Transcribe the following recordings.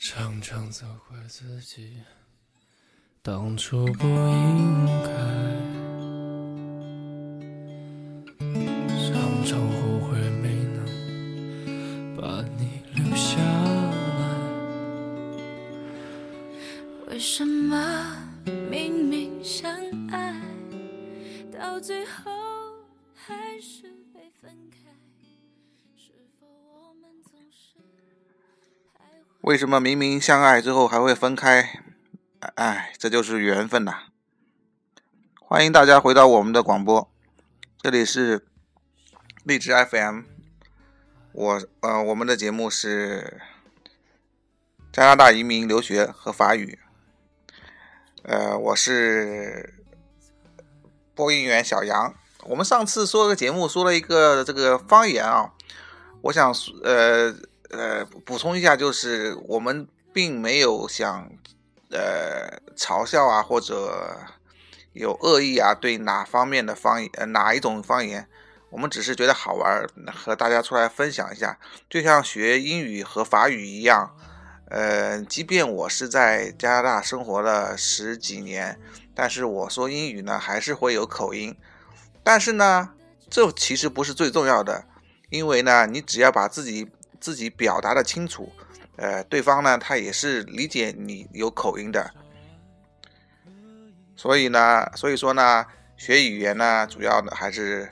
常常责怪自己，当初不应该，常常后悔没能把你留下来。为什么明明相爱，到最后为什么明明相爱之后还会分开？哎，这就是缘分呐！欢迎大家回到我们的广播，这里是荔枝 FM。我呃，我们的节目是加拿大移民留学和法语。呃，我是播音员小杨。我们上次说个节目，说了一个这个方言啊，我想呃呃补充一下，就是我们并没有想呃嘲笑啊或者有恶意啊对哪方面的方言呃哪一种方言，我们只是觉得好玩，和大家出来分享一下，就像学英语和法语一样。呃，即便我是在加拿大生活了十几年，但是我说英语呢还是会有口音。但是呢，这其实不是最重要的，因为呢，你只要把自己自己表达的清楚，呃，对方呢他也是理解你有口音的。所以呢，所以说呢，学语言呢，主要呢还是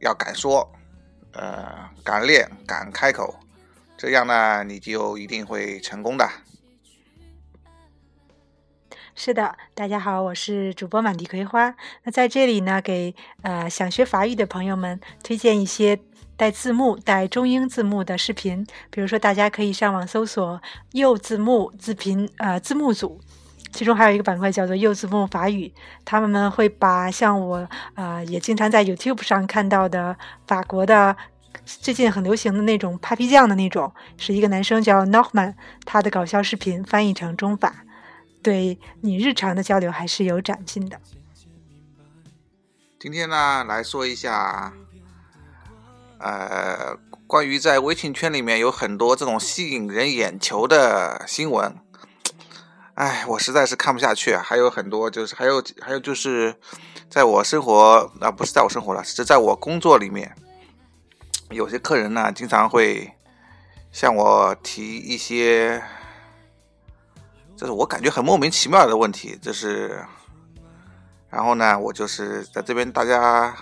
要敢说，呃，敢练，敢开口。这样呢，你就一定会成功的。是的，大家好，我是主播满地葵花。那在这里呢，给呃想学法语的朋友们推荐一些带字幕、带中英字幕的视频。比如说，大家可以上网搜索“右字幕字频”呃字幕组，其中还有一个板块叫做“右字幕法语”，他们呢会把像我啊也经常在 YouTube 上看到的法国的。最近很流行的那种 Papi 酱的那种，是一个男生叫 Nochman，他的搞笑视频翻译成中法，对你日常的交流还是有长进的。今天呢，来说一下，呃，关于在微信圈里面有很多这种吸引人眼球的新闻，哎，我实在是看不下去。还有很多就是还有还有就是在我生活啊，不是在我生活了，是在我工作里面。有些客人呢，经常会向我提一些，就是我感觉很莫名其妙的问题，就是，然后呢，我就是在这边大家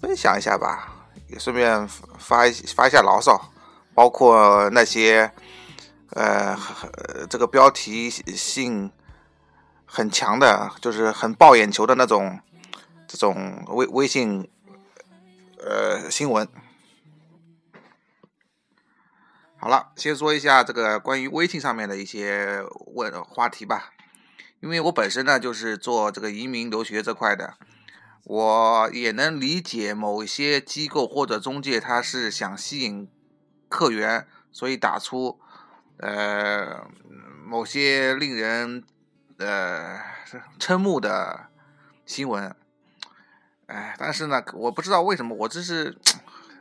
分享一下吧，也顺便发一发一下牢骚，包括那些呃这个标题性很强的，就是很爆眼球的那种这种微微信。呃，新闻好了，先说一下这个关于微信上面的一些问话题吧。因为我本身呢就是做这个移民留学这块的，我也能理解某些机构或者中介他是想吸引客源，所以打出呃某些令人呃瞠目的新闻。哎，但是呢，我不知道为什么，我这是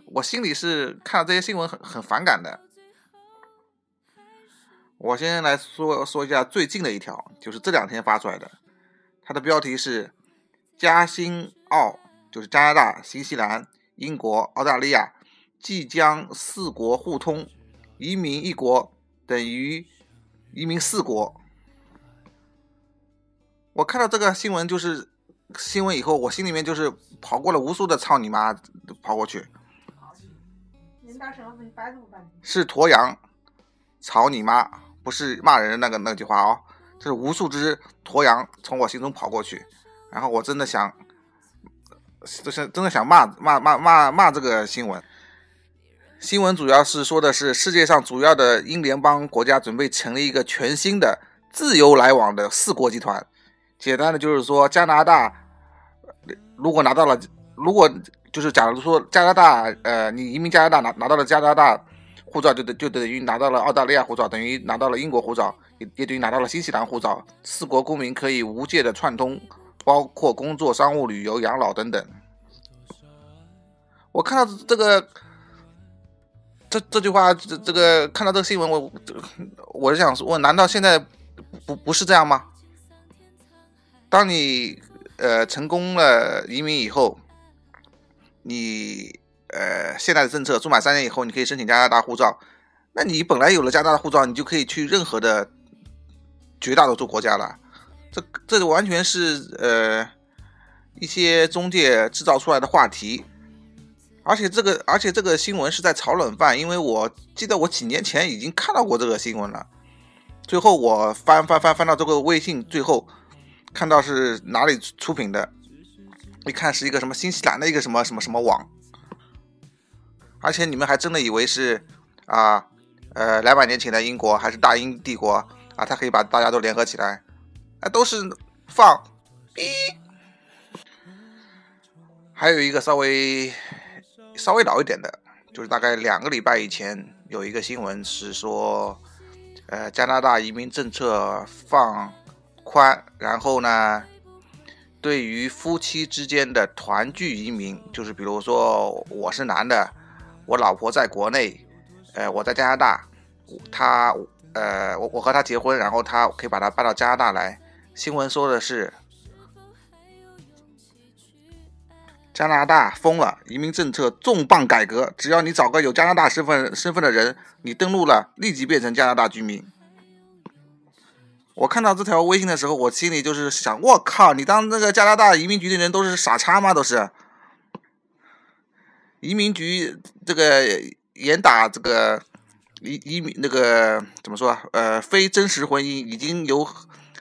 我心里是看到这些新闻很很反感的。我先来说说一下最近的一条，就是这两天发出来的，它的标题是“加新澳”，就是加拿大、新西兰、英国、澳大利亚即将四国互通，移民一国等于移民四国。我看到这个新闻就是。新闻以后，我心里面就是跑过了无数的操你妈，跑过去。是驼羊，操你妈，不是骂人的那个那句话哦，这是无数只驼羊从我心中跑过去，然后我真的想，就是真的想骂骂骂骂骂这个新闻。新闻主要是说的是世界上主要的英联邦国家准备成立一个全新的自由来往的四国集团。简单的就是说，加拿大如果拿到了，如果就是假如说加拿大，呃，你移民加拿大拿拿到了加拿大护照，就等就等于拿到了澳大利亚护照，等于拿到了英国护照，也也等于拿到了新西兰护照。四国公民可以无界的串通，包括工作、商务、旅游、养老等等。我看到这个这这句话，这这个看到这个新闻，我我是想问，难道现在不不是这样吗？当你呃成功了移民以后，你呃现在的政策，住满三年以后，你可以申请加拿大护照。那你本来有了加拿大护照，你就可以去任何的绝大多数国家了。这这完全是呃一些中介制造出来的话题。而且这个，而且这个新闻是在炒冷饭，因为我记得我几年前已经看到过这个新闻了。最后我翻翻翻翻到这个微信，最后看到是哪里出品的，一看是一个什么新西兰的一个什么什么什么网，而且你们还真的以为是啊，呃，两百年前的英国还是大英帝国啊，它可以把大家都联合起来，啊，都是放逼。还有一个稍微。稍微老一点的，就是大概两个礼拜以前有一个新闻是说，呃，加拿大移民政策放宽，然后呢，对于夫妻之间的团聚移民，就是比如说我是男的，我老婆在国内，呃，我在加拿大，他呃，我我和他结婚，然后他可以把他搬到加拿大来。新闻说的是。加拿大疯了，移民政策重磅改革，只要你找个有加拿大身份身份的人，你登录了，立即变成加拿大居民。我看到这条微信的时候，我心里就是想：我靠，你当那个加拿大移民局的人都是傻叉吗？都是？移民局这个严打这个移移民那个怎么说？呃，非真实婚姻已经有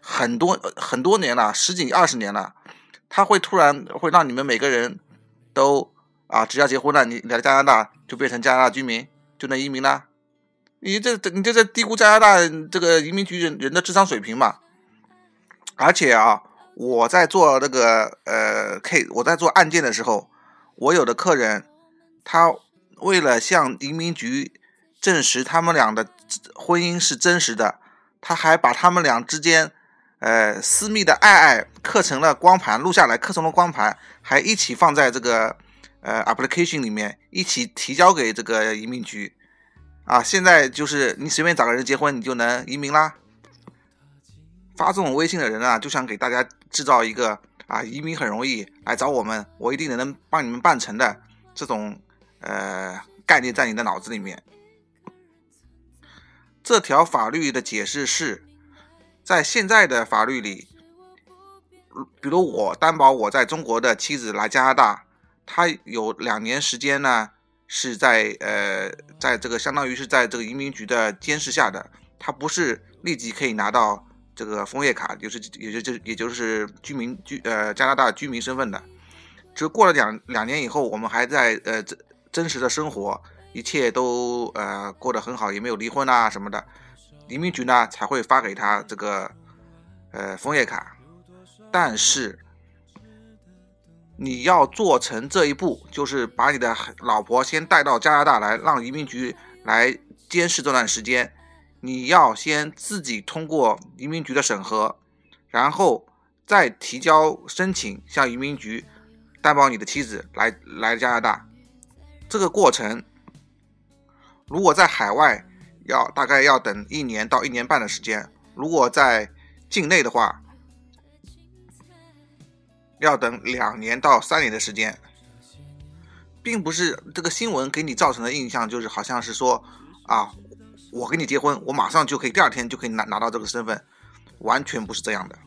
很多很多年了，十几二十年了，他会突然会让你们每个人。都啊，只要结婚了，你来加拿大就变成加拿大居民，就能移民了。你这这你这在低估加拿大这个移民局人人的智商水平嘛？而且啊，我在做那个呃 K，我在做案件的时候，我有的客人，他为了向移民局证实他们俩的婚姻是真实的，他还把他们俩之间。呃，私密的爱爱刻成了光盘，录下来刻成了光盘，还一起放在这个呃 application 里面，一起提交给这个移民局。啊，现在就是你随便找个人结婚，你就能移民啦。发这种微信的人啊，就想给大家制造一个啊移民很容易，来找我们，我一定能帮你们办成的这种呃概念在你的脑子里面。这条法律的解释是。在现在的法律里，比如我担保我在中国的妻子来加拿大，他有两年时间呢，是在呃，在这个相当于是在这个移民局的监视下的，他不是立即可以拿到这个枫叶卡，就是也就就也就是居民居呃加拿大居民身份的。只过了两两年以后，我们还在呃真真实的生活，一切都呃过得很好，也没有离婚啊什么的。移民局呢才会发给他这个呃枫叶卡，但是你要做成这一步，就是把你的老婆先带到加拿大来，让移民局来监视这段时间。你要先自己通过移民局的审核，然后再提交申请向移民局担保你的妻子来来加拿大。这个过程如果在海外。要大概要等一年到一年半的时间，如果在境内的话，要等两年到三年的时间，并不是这个新闻给你造成的印象就是好像是说啊，我跟你结婚，我马上就可以第二天就可以拿拿到这个身份，完全不是这样的。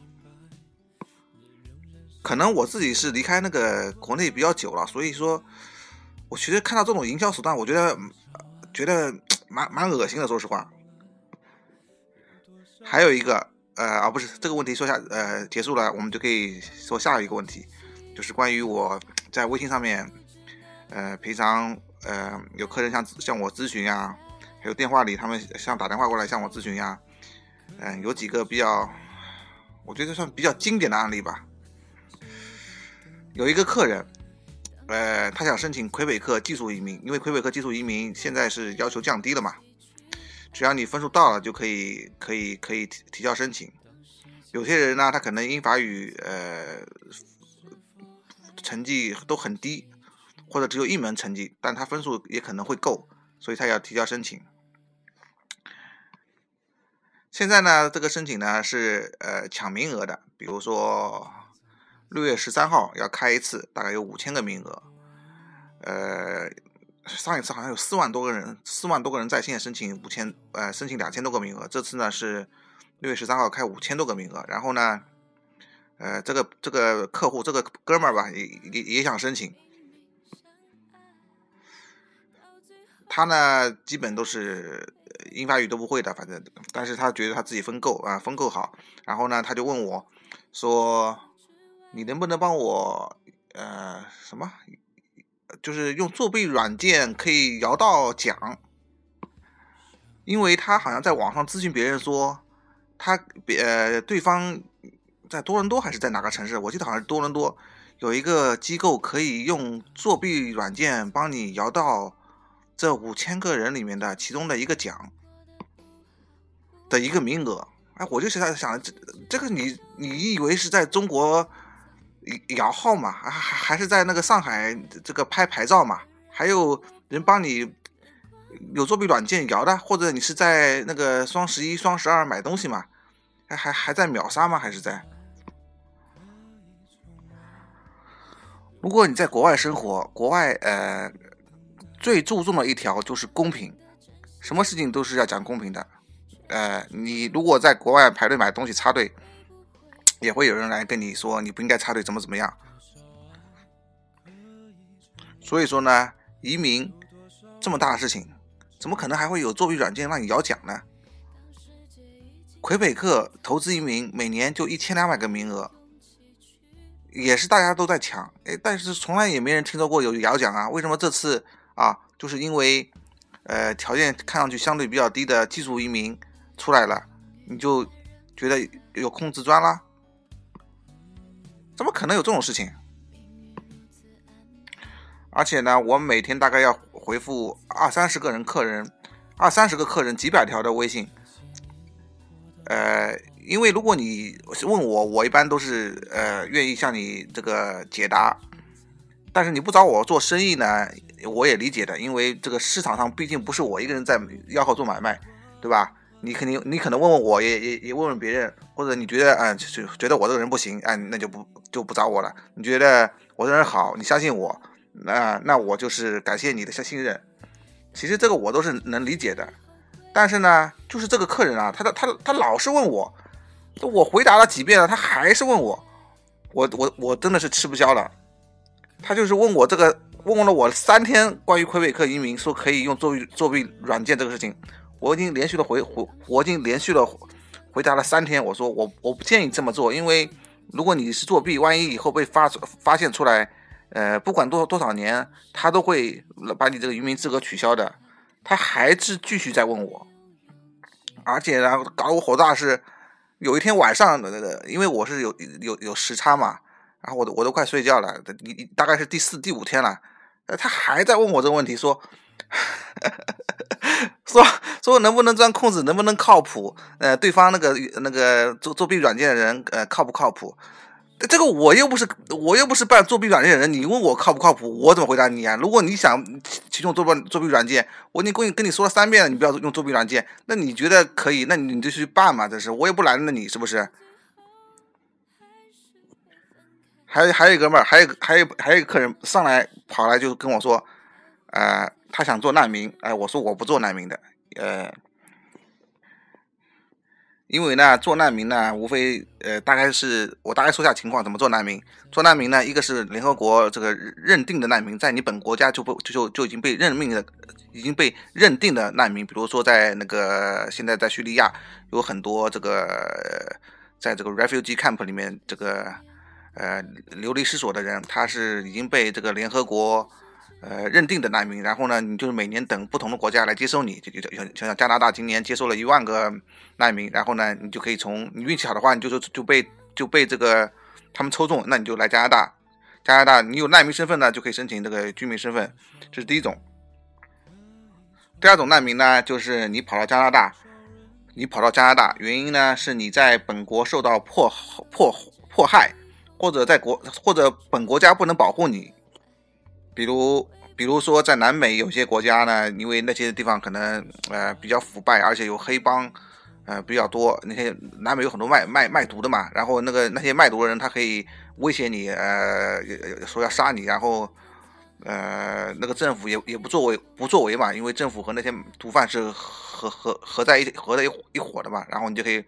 可能我自己是离开那个国内比较久了，所以说，我其实看到这种营销手段，我觉得觉得。蛮蛮恶心的，说实话。还有一个，呃，啊，不是这个问题说下，呃，结束了，我们就可以说下一个问题，就是关于我在微信上面，呃，平常呃有客人向向我咨询呀，还有电话里他们像打电话过来向我咨询呀，嗯，有几个比较，我觉得算比较经典的案例吧。有一个客人。呃，他想申请魁北克技术移民，因为魁北克技术移民现在是要求降低了嘛，只要你分数到了就可以，可以，可以提提交申请。有些人呢，他可能英法语呃成绩都很低，或者只有一门成绩，但他分数也可能会够，所以他要提交申请。现在呢，这个申请呢是呃抢名额的，比如说六月十三号要开一次，大概有五千个名额。呃，上一次好像有四万多个人，四万多个人在线申请五千，呃，申请两千多个名额。这次呢是六月十三号开五千多个名额，然后呢，呃，这个这个客户这个哥们儿吧，也也也想申请。他呢，基本都是。英法语都不会的，反正，但是他觉得他自己分够啊，分够好。然后呢，他就问我，说，你能不能帮我，呃，什么，就是用作弊软件可以摇到奖？因为他好像在网上咨询别人说，他别对方在多伦多还是在哪个城市？我记得好像是多伦多，有一个机构可以用作弊软件帮你摇到。这五千个人里面的其中的一个奖的一个名额，哎，我就是在想，这这个你你以为是在中国摇号嘛？还还是在那个上海这个拍牌照嘛？还有人帮你有作弊软件摇的，或者你是在那个双十一、双十二买东西嘛？还还还在秒杀吗？还是在？如果你在国外生活，国外呃。最注重的一条就是公平，什么事情都是要讲公平的。呃，你如果在国外排队买东西插队，也会有人来跟你说你不应该插队，怎么怎么样。所以说呢，移民这么大的事情，怎么可能还会有作弊软件让你摇奖呢？魁北克投资移民每年就一千两百个名额，也是大家都在抢，哎，但是从来也没人听说过有摇奖啊，为什么这次？啊，就是因为，呃，条件看上去相对比较低的技术移民出来了，你就觉得有空自钻啦？怎么可能有这种事情？而且呢，我每天大概要回复二三十个人客人，二三十个客人几百条的微信。呃，因为如果你问我，我一般都是呃愿意向你这个解答，但是你不找我做生意呢？我也理解的，因为这个市场上毕竟不是我一个人在吆喝做买卖，对吧？你肯定，你可能问问我，也也也问问别人，或者你觉得，嗯，就觉得我这个人不行，哎，那就不就不找我了。你觉得我这人好，你相信我，那那我就是感谢你的信任。其实这个我都是能理解的，但是呢，就是这个客人啊，他的他他老是问我，我回答了几遍了，他还是问我，我我我真的是吃不消了。他就是问我这个。问了我三天关于魁北克移民说可以用作弊作弊软件这个事情，我已经连续的回回，我已经连续的回答了三天。我说我我不建议这么做，因为如果你是作弊，万一以后被发发现出来，呃，不管多多少年，他都会把你这个移民资格取消的。他还是继续在问我，而且呢，搞我火大是，有一天晚上的，因为我是有有有时差嘛，然后我都我都快睡觉了，你大概是第四第五天了。呃，他还在问我这个问题，说，说说能不能钻空子，能不能靠谱？呃，对方那个那个做作弊软件的人，呃，靠不靠谱？这个我又不是我又不是办作弊软件的人，你问我靠不靠谱，我怎么回答你啊？如果你想启动作弊作弊软件，我已经跟跟你说了三遍了，你不要用作弊软件，那你觉得可以？那你就去办嘛，这是我也不拦着你，是不是？还还有一哥们儿，还有还有还有一个客人上来跑来就跟我说，呃，他想做难民，哎，我说我不做难民的，呃，因为呢，做难民呢，无非呃，大概是我大概说下情况，怎么做难民？做难民呢，一个是联合国这个认定的难民，在你本国家就不就就就已经被任命的，已经被认定的难民，比如说在那个现在在叙利亚有很多这个在这个 refugee camp 里面这个。呃，流离失所的人，他是已经被这个联合国呃认定的难民，然后呢，你就是每年等不同的国家来接收你，就就像像加拿大今年接收了一万个难民，然后呢，你就可以从你运气好的话，你就是就被就被这个他们抽中，那你就来加拿大，加拿大你有难民身份呢，就可以申请这个居民身份，这是第一种。第二种难民呢，就是你跑到加拿大，你跑到加拿大，原因呢是你在本国受到迫迫迫害。或者在国或者本国家不能保护你，比如比如说在南美有些国家呢，因为那些地方可能呃比较腐败，而且有黑帮，呃比较多。那些南美有很多卖卖卖毒的嘛，然后那个那些卖毒的人他可以威胁你，呃说要杀你，然后呃那个政府也也不作为不作为嘛，因为政府和那些毒贩是合合合在一合在一一伙的嘛，然后你就可以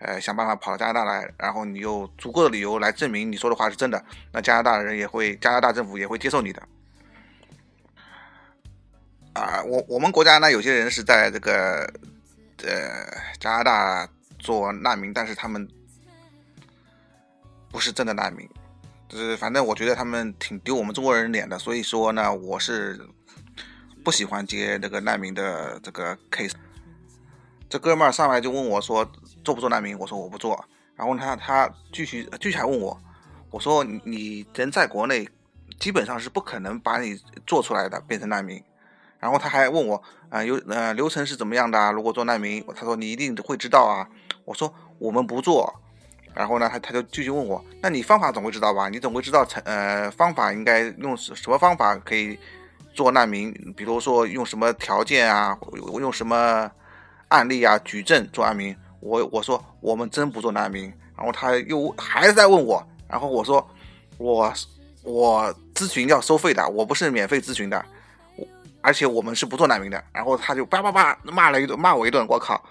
呃想办法跑到加拿大来，然后你有足够的理由来证明你说的话是真的，那加拿大人也会加拿大政府也会接受你的。啊，我我们国家呢，有些人是在这个呃加拿大做难民，但是他们不是真的难民，就是反正我觉得他们挺丢我们中国人脸的，所以说呢，我是不喜欢接这个难民的这个 case。这哥们儿上来就问我说做不做难民，我说我不做，然后他他继续继续还问我，我说你人在国内基本上是不可能把你做出来的变成难民。然后他还问我，啊，有呃流程是怎么样的？如果做难民，他说你一定会知道啊。我说我们不做。然后呢，他他就继续问我，那你方法总会知道吧？你总会知道成呃方法应该用什么方法可以做难民？比如说用什么条件啊，用什么案例啊举证做难民？我我说我们真不做难民。然后他又还是在问我，然后我说我我咨询要收费的，我不是免费咨询的。而且我们是不做难民的，然后他就叭叭叭骂了一顿，骂我一顿，我靠！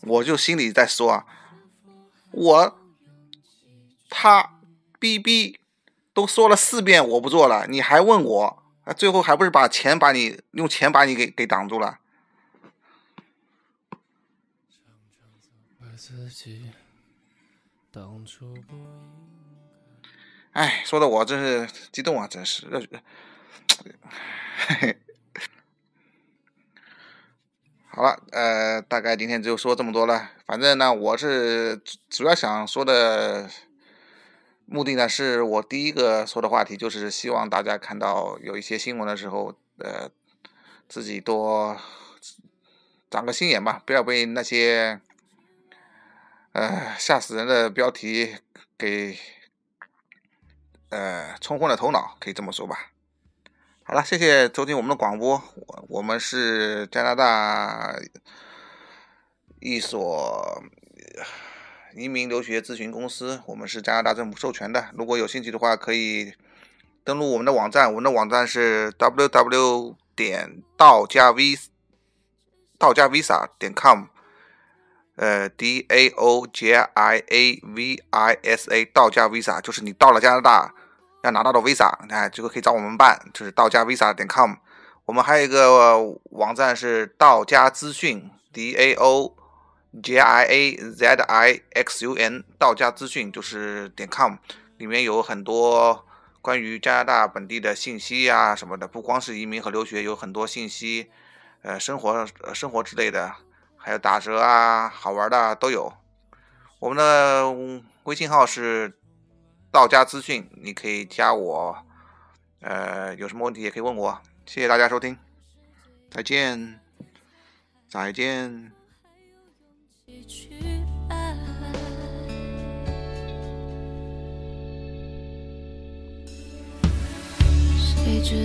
我就心里在说啊，我他逼逼都说了四遍我不做了，你还问我，最后还不是把钱把你用钱把你给给挡住了。自己当初不应哎，说的我真是激动啊！真是热血，好了，呃，大概今天就说这么多了。反正呢，我是主要想说的目的呢，是我第一个说的话题，就是希望大家看到有一些新闻的时候，呃，自己多长个心眼吧，不要被那些呃吓死人的标题给。呃，冲昏了头脑，可以这么说吧。好了，谢谢收听我们的广播。我我们是加拿大一所移民留学咨询公司，我们是加拿大政府授权的。如果有兴趣的话，可以登录我们的网站，我们的网站是 www 点道家 v 道家 visa 点 com。呃，d a o j i a v i s a 道家 visa 就是你到了加拿大。要拿到的 visa，哎，这个可以找我们办，就是道家 visa 点 com。我们还有一个网站是道家资讯，d a o j i a z i x u n，道家资讯就是点 com，里面有很多关于加拿大本地的信息呀什么的，不光是移民和留学，有很多信息，呃，生活生活之类的，还有打折啊，好玩的都有。我们的微信号是。道家资讯，你可以加我，呃，有什么问题也可以问我。谢谢大家收听，再见，再见。谁知